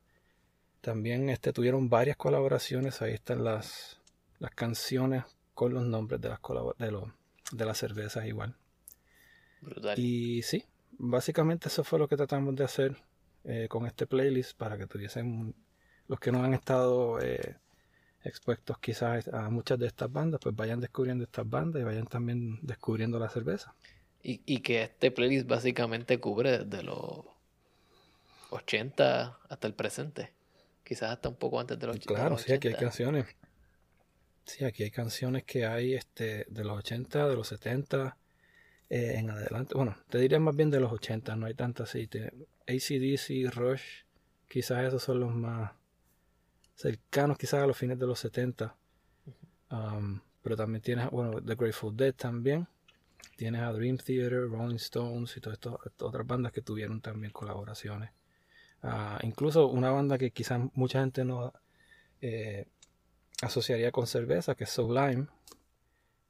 También este, tuvieron varias colaboraciones, ahí están las, las canciones con los nombres de las, de, los, de las cervezas igual. Brutal. Y sí, básicamente eso fue lo que tratamos de hacer eh, con este playlist para que tuviesen los que no han estado eh, expuestos quizás a muchas de estas bandas, pues vayan descubriendo estas bandas y vayan también descubriendo la cerveza. Y, que este playlist básicamente cubre desde los 80 hasta el presente. Quizás hasta un poco antes de los 80. Claro, sí, aquí hay canciones. Sí, aquí hay canciones que hay este, de los 80, de los 70 eh, en adelante. Bueno, te diría más bien de los 80, no hay tantas así. ACDC, Rush, quizás esos son los más cercanos quizás a los fines de los 70. Um, pero también tienes, bueno, The Grateful Dead también. Tienes a Dream Theater, Rolling Stones y todas estas otras bandas que tuvieron también colaboraciones. Uh, incluso una banda que quizás mucha gente no eh, asociaría con cerveza, que es Sublime,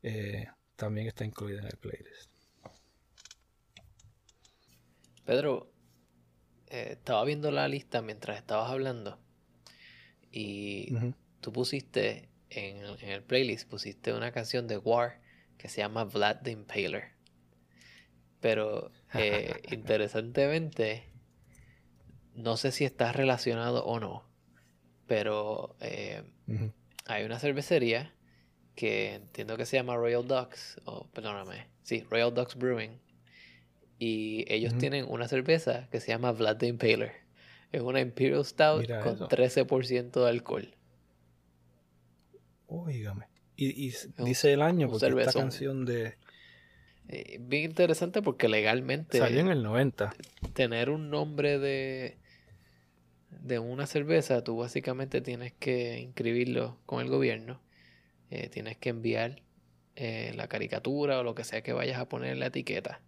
eh, también está incluida en el playlist. Pedro, eh, estaba viendo la lista mientras estabas hablando y tú pusiste en, el playlist, pusiste una canción de War que se llama Vlad the Impaler. Pero eh, interesantemente, no sé si está relacionado o no, pero eh, hay una cervecería que entiendo que se llama Royal Ducks, o perdóname, sí, Royal Ducks Brewing, y ellos tienen una cerveza que se llama Vlad the Impaler. Es una Imperial Stout con 13% de alcohol. Oígame. Y, dice el año, porque esta canción de. Eh, bien interesante porque legalmente. Salió en el 90. Tener un nombre de. De una cerveza, tú básicamente tienes que inscribirlo con el gobierno. Eh, tienes que enviar eh, la caricatura o lo que sea que vayas a poner en la etiqueta.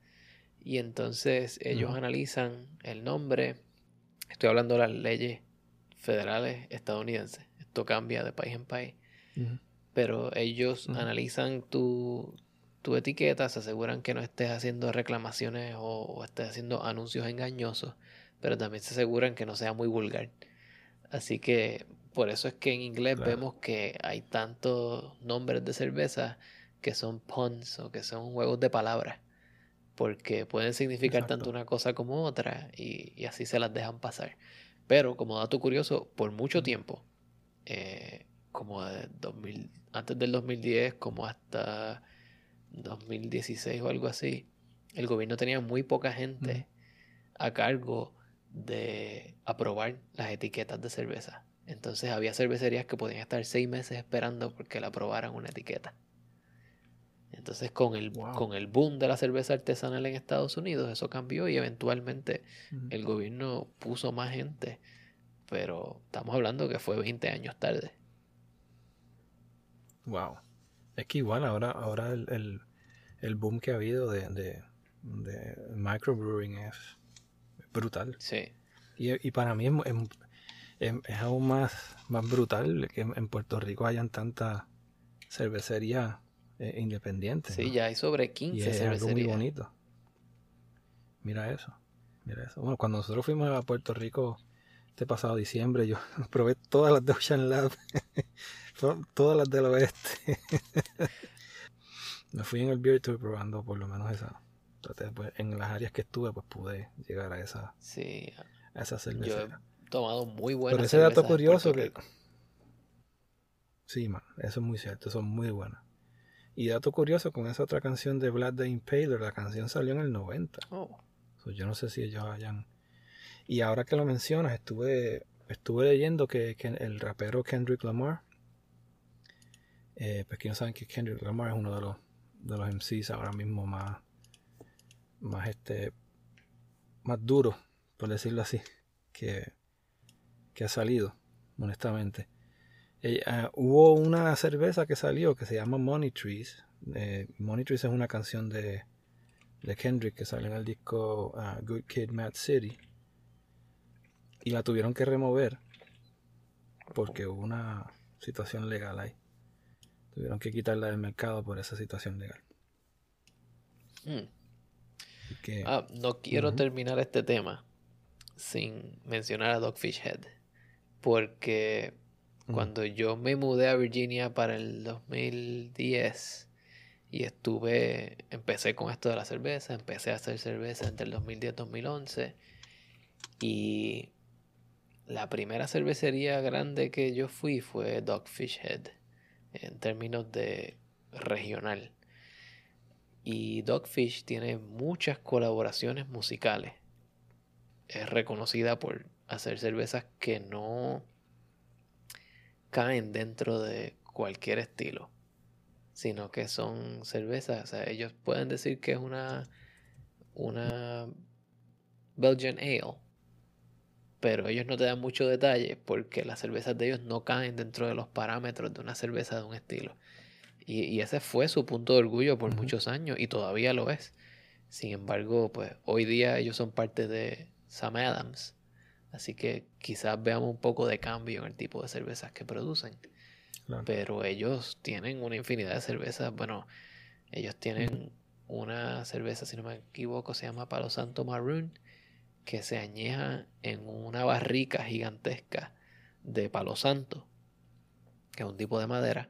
Y entonces ellos analizan el nombre. Estoy hablando de las leyes federales estadounidenses. Esto cambia de país en país. Pero ellos analizan tu, tu, etiqueta, se aseguran que no estés haciendo reclamaciones o, estés haciendo anuncios engañosos, pero también se aseguran que no sea muy vulgar. Así que por eso es que en inglés vemos que hay tantos nombres de cerveza que son puns o que son juegos de palabras porque pueden significar tanto una cosa como otra y, así se las dejan pasar. Pero como dato curioso, por mucho tiempo, eh, como de 2000, antes del 2010 como hasta 2016 o algo así, el gobierno tenía muy poca gente a cargo de aprobar las etiquetas de cerveza. Entonces había cervecerías que podían estar seis meses esperando porque le aprobaran una etiqueta. Entonces con el, con el boom de la cerveza artesanal en Estados Unidos, eso cambió y eventualmente el gobierno puso más gente, pero estamos hablando que fue 20 años tarde. Wow. Es que igual ahora, ahora el, boom que ha habido de, de, microbrewing es brutal. Sí. Y, para mí es, aún más, más brutal que en Puerto Rico hayan tanta cervecería eh, independiente. Sí, ya hay sobre 15 y es algo muy bonito. Mira eso. Mira eso. Bueno, cuando nosotros fuimos a Puerto Rico este pasado diciembre, yo probé todas las de Ocean Lab. todas las del oeste. Me fui en el Beer Tour probando por lo menos esa. Pues, en las áreas que estuve, pues pude llegar a esa, sí. a esa cerveza. Yo he tomado muy buenas Pero ese dato curioso que. Sí, man, eso es muy cierto, son muy buenas. Y dato curioso, con esa otra canción de Vlad the Impaler, la canción salió en el 90. yo no sé si ellos hayan... Y ahora que lo mencionas, estuve, estuve leyendo que, el rapero Kendrick Lamar, eh, pues que no saben que Kendrick Lamar es uno de los, de los MCs ahora mismo más, más este, más duro, por decirlo así, que, que ha salido, honestamente. Eh, ah, hubo una cerveza que salió que se llama Money Trees. Eh, Money Trees es una canción de, de Kendrick que sale en el disco ah, Good Kid, Mad City. Y la tuvieron que remover porque hubo una situación legal ahí. Tuvieron que quitarla del mercado por esa situación legal. Ah, no quiero terminar este tema sin mencionar a Dogfish Head. Porque cuando yo me mudé a Virginia para el 2010 y estuve, empecé con esto de la cerveza, empecé a hacer cerveza entre el 2010 y 2011 y la primera cervecería grande que yo fui fue Dogfish Head en términos de regional. Y Dogfish tiene muchas colaboraciones musicales. Es reconocida por hacer cervezas que no caen dentro de cualquier estilo, sino que son cervezas. O sea, ellos pueden decir que es una, una Belgian Ale, pero ellos no te dan mucho detalle porque las cervezas de ellos no caen dentro de los parámetros de una cerveza de un estilo. Y, ese fue su punto de orgullo por muchos años y todavía lo es. Sin embargo, pues hoy día ellos son parte de Sam Adams Así que quizás veamos un poco de cambio en el tipo de cervezas que producen. Pero ellos tienen una infinidad de cervezas. Bueno, ellos tienen una cerveza, si no me equivoco, se llama Palo Santo Maroon, que se añeja en una barrica gigantesca de Palo Santo, que es un tipo de madera.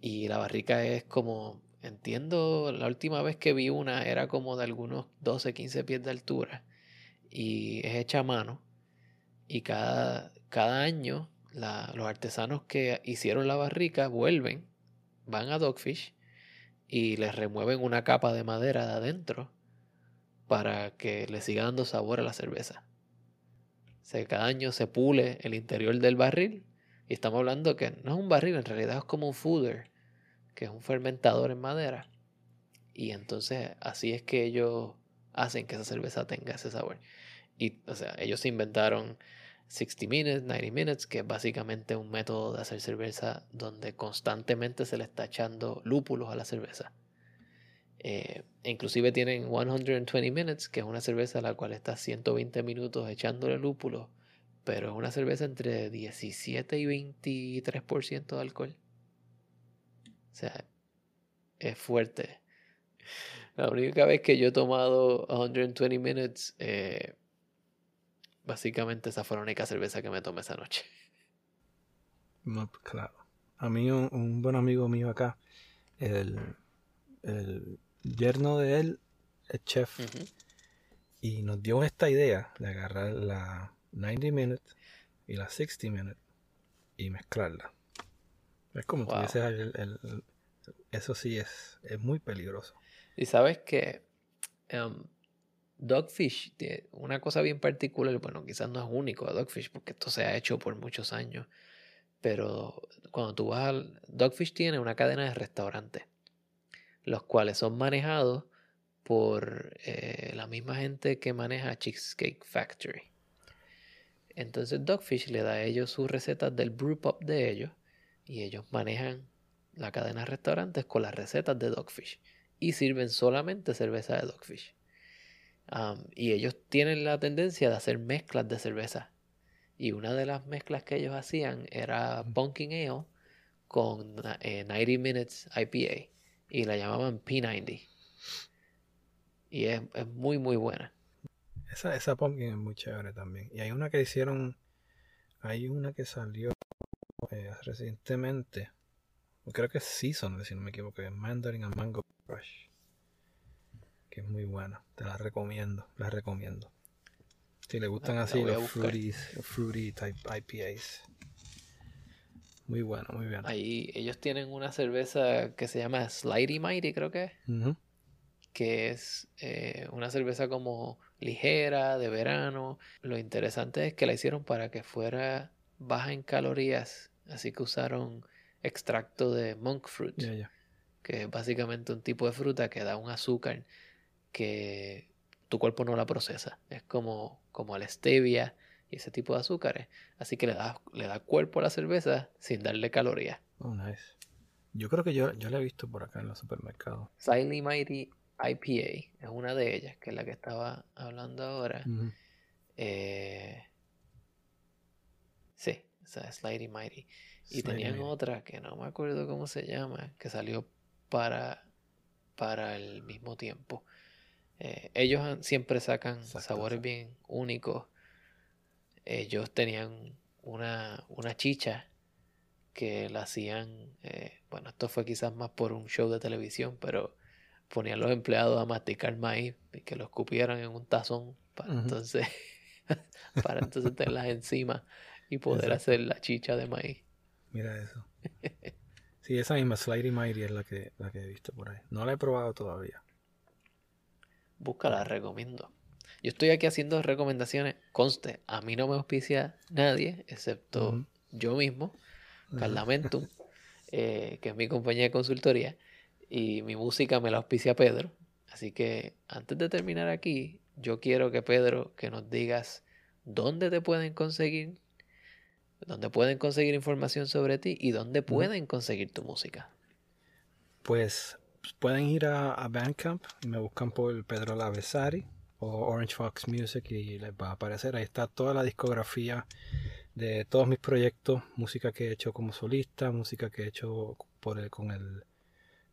Y la barrica es como, entiendo, la última vez que vi una era como de algunos 12, 15 pies de altura y es hecha a mano. Y cada, cada año los artesanos que hicieron la barrica vuelven, van a Dogfish y les remueven una capa de madera de adentro para que le siga dando sabor a la cerveza. O cada año se pule el interior del barril y estamos hablando que no es un barril, en realidad es como un fooder, que es un fermentador en madera. Y entonces así es que ellos hacen que esa cerveza tenga ese sabor. Y, o sea, ellos inventaron 60 Minutes, 90 Minutes, que es básicamente un método de hacer cerveza donde constantemente se le está echando lúpulos a la cerveza. Eh, inclusive tienen 120 Minutes, que es una cerveza a la cual está 120 minutos echándole lúpulo, pero es una cerveza entre 17 y 23% de alcohol. O sea, es fuerte. La única vez que yo he tomado 120 Minutes, eh, básicamente esa fue la única cerveza que me tomé esa noche. No, pues, claro. A mí un, buen amigo mío acá, el, el yerno de él es chef y nos dio esta idea de agarrar la 90 minutes y la 60 minutes y mezclarla. Es como tú dices, el, eso sí es, es muy peligroso. Y sabes que um, Dogfish tiene una cosa bien particular, bueno, quizás no es único a Dogfish porque esto se ha hecho por muchos años, pero cuando tú vas al... Dogfish tiene una cadena de restaurantes, los cuales son manejados por eh, la misma gente que maneja Cheesecake Factory. Entonces Dogfish le da a ellos sus recetas del brew pop de ellos y ellos manejan la cadena de restaurantes con las recetas de Dogfish y sirven solamente cerveza de Dogfish. y ellos tienen la tendencia de hacer mezclas de cerveza. Y una de las mezclas que ellos hacían era Pumpkin Ale con 90 eh, Minutes IPA. Y la llamaban P90. Y es, muy, muy buena. Esa, esa Pumpkin es muy chévere también. Y hay una que hicieron. Hay una que salió eh, recientemente creo que es Season, si no me equivoco, es Mandarin and Mango Crush. Que es muy buena, te la recomiendo, la recomiendo. Si le gustan así los fruity type IPAs. Muy bueno, muy bien. Ahí ellos tienen una cerveza que se llama Slighty Mighty, creo que es. Que es eh, una cerveza como ligera, de verano. Lo interesante es que la hicieron para que fuera baja en calorías. Así que usaron extracto de monk fruit, que es básicamente un tipo de fruta que da un azúcar que tu cuerpo no la procesa. Es como, como la stevia y ese tipo de azúcares. Así que le da, le da cuerpo a la cerveza sin darle calorías. Oh, nice. Yo creo que yo, yo la he visto por acá en los supermercados. Silent Mighty IPA es una de ellas, que es la que estaba hablando ahora. eh, sí, Slighty Mighty. Y tenían otra que no me acuerdo cómo se llama, que salió para, para el mismo tiempo. Eh, ellos siempre sacan sabores bien únicos. Ellos tenían una, una chicha que la hacían, eh, bueno, esto fue quizás más por un show de televisión, pero ponían los empleados a masticar maíz y que lo escupieran en un tazón para entonces para entonces tenerlas encima y poder hacer la chicha de maíz. Mira eso. Sí, esa misma Slidey Mighty es la que, la que he visto por ahí. No la he probado todavía. Búscala, recomiendo. Yo estoy aquí haciendo recomendaciones. Conste, a mí no me auspicia nadie, excepto yo mismo, Carlamentum, eh, que es mi compañía de consultoría. Y mi música me la auspicia Pedro. Así que antes de terminar aquí, yo quiero que Pedro, que nos digas dónde te pueden conseguir dónde pueden conseguir información sobre ti y dónde pueden conseguir tu música. Pues pueden ir a, Bandcamp y me buscan por Pedro Lavesari o Orange Fox Music y les va a aparecer. Ahí está toda la discografía de todos mis proyectos, música que he hecho como solista, música que he hecho por con el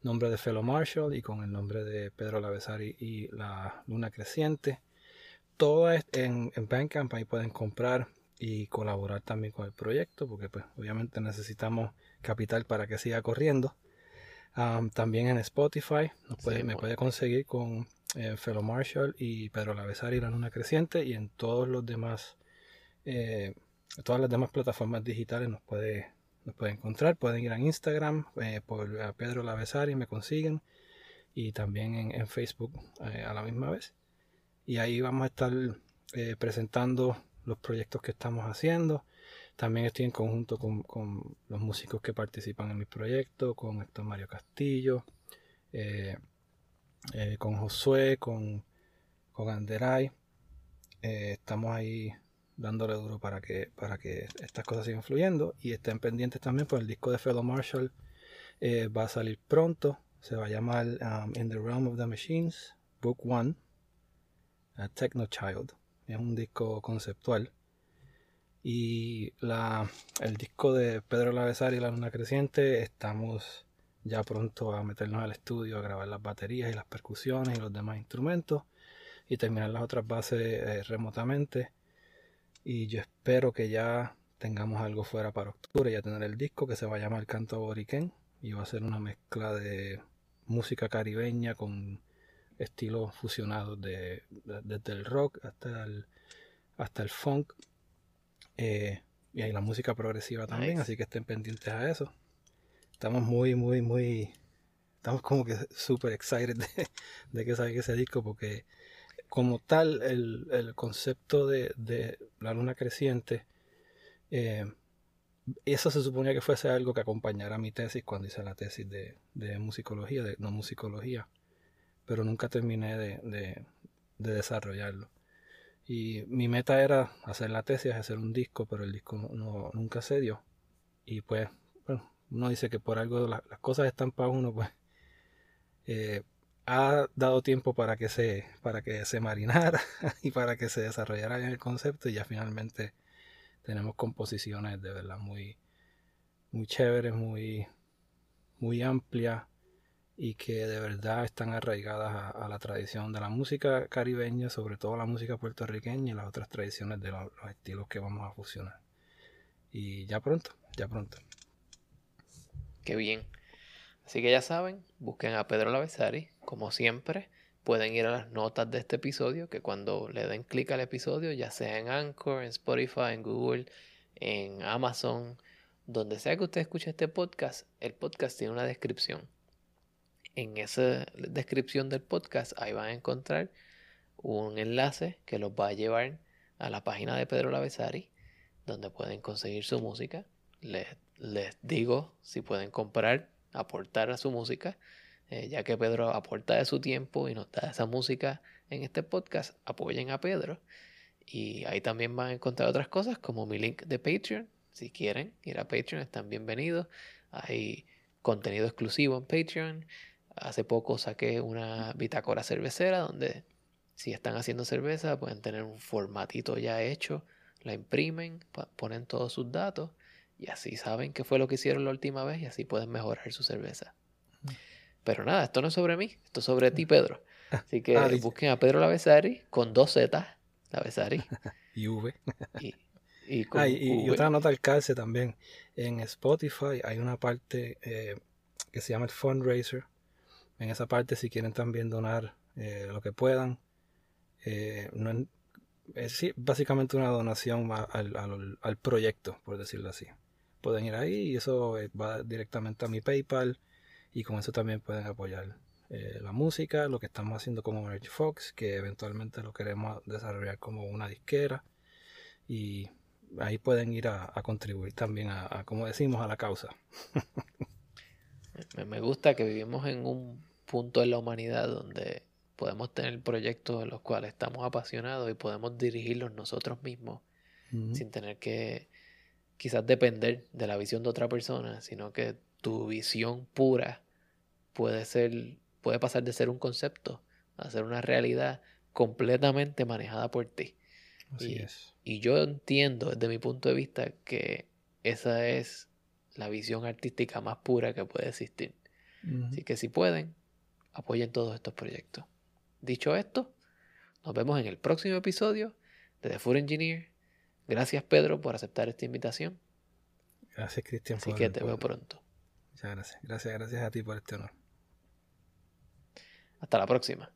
nombre de Fellow Marshall y con el nombre de Pedro Lavesari y la Luna Creciente. Todo en, en Bandcamp, ahí pueden comprar y colaborar también con el proyecto, porque pues obviamente necesitamos capital para que siga corriendo. también en Spotify me puede conseguir con eh, Fellow Marshall y Pedro Lavesar y la Luna Creciente y en todos los demás eh, todas las demás plataformas digitales nos puede nos puede encontrar. Pueden ir a Instagram eh, por Pedro Lavesar y me consiguen y también en, Facebook a la misma vez. Y ahí vamos a estar presentando los proyectos que estamos haciendo. También estoy en conjunto con, los músicos que participan en mi proyecto, con Héctor Mario Castillo, eh, eh, con Josué, con, con Anderay. Eh, estamos ahí dándole duro para que, para que estas cosas sigan fluyendo y estén pendientes también por el disco de Fellow Marshall. va a salir pronto, Se va a llamar um, In the Realm of the Machines, Book One, a Techno Child. Es un disco conceptual. Y la, el disco de Pedro Lavesar y La Luna Creciente, estamos ya pronto a meternos al estudio a grabar las baterías y las percusiones y los demás instrumentos y terminar las otras bases eh, remotamente. Y yo espero que ya tengamos algo fuera para octubre, ya tener el disco que se va a llamar Canto Boriquén y va a ser una mezcla de música caribeña con estilos fusionados de, desde el rock hasta el, hasta el funk eh, y hay la música progresiva también, así que estén pendientes a eso. Estamos muy, muy, muy, estamos como que súper excited de, de que salga ese disco porque como tal el, concepto de, de, la luna creciente eh, eso se suponía que fuese algo que acompañara mi tesis cuando hice la tesis de, de musicología, de no musicología, pero nunca terminé de, de, desarrollarlo. Y mi meta era hacer la tesis, hacer un disco, pero el disco no, nunca se dio. Y pues, bueno, uno dice que por algo las cosas están para uno, pues eh, ha dado tiempo para que se, para que se marinara y para que se desarrollara bien el concepto y ya finalmente tenemos composiciones de verdad muy, muy chéveres, muy, muy amplias y que de verdad están arraigadas a, la tradición de la música caribeña, sobre todo la música puertorriqueña y las otras tradiciones de los, estilos que vamos a fusionar. Y ya pronto, ya pronto. Qué bien. Así que ya saben, busquen a Pedro Lavesari, como siempre. Pueden ir a las notas de este episodio, que cuando le den clic al episodio, ya sea en Anchor, en Spotify, en Google, en Amazon, donde sea que usted escuche este podcast, el podcast tiene una descripción. En esa descripción del podcast, ahí van a encontrar un enlace que los va a llevar a la página de Pedro Lavesari, donde pueden conseguir su música. Les, les digo si pueden comprar, aportar a su música eh, ya que Pedro aporta de su tiempo y nos da esa música en este podcast, apoyen a Pedro. Y ahí también van a encontrar otras cosas como mi link de Patreon. Si quieren ir a Patreon, están bienvenidos. Hay contenido exclusivo en Patreon. Hace poco saqué una bitácora cervecera donde si están haciendo cerveza pueden tener un formatito ya hecho, la imprimen, ponen todos sus datos y así saben qué fue lo que hicieron la última vez y así pueden mejorar su cerveza. Pero nada, esto no es sobre mí, esto es sobre ti, Pedro. Así que ah, busquen a Pedro Lavesari con dos Z, Lavesari. y V. y, y, otra nota al calce también. En Spotify hay una parte eh, que se llama el fundraiser. En esa parte, si quieren también donar eh, lo que puedan, eh, es básicamente una donación al, al, proyecto, por decirlo así. Pueden ir ahí y eso va directamente a mi PayPal y con eso también pueden apoyar eh, la música, lo que estamos haciendo como Energy Fox, que eventualmente lo queremos desarrollar como una disquera y ahí pueden ir a, contribuir también a, como decimos, a la causa. me gusta que vivimos en un punto en la humanidad donde podemos tener proyectos en los cuales estamos apasionados y podemos dirigirlos nosotros mismos sin tener que quizás depender de la visión de otra persona, sino que tu visión pura puede ser, puede pasar de ser un concepto a ser una realidad completamente manejada por ti. Así y, es. Y yo entiendo desde mi punto de vista que esa es la visión artística más pura que puede existir. Así que si pueden, apoyen todos estos proyectos. Dicho esto, nos vemos en el próximo episodio de The Food Engineer. Gracias Pedro por aceptar esta invitación. Gracias Cristian. Así que te veo pronto. Muchas gracias. Gracias, gracias a ti por este honor. Hasta la próxima.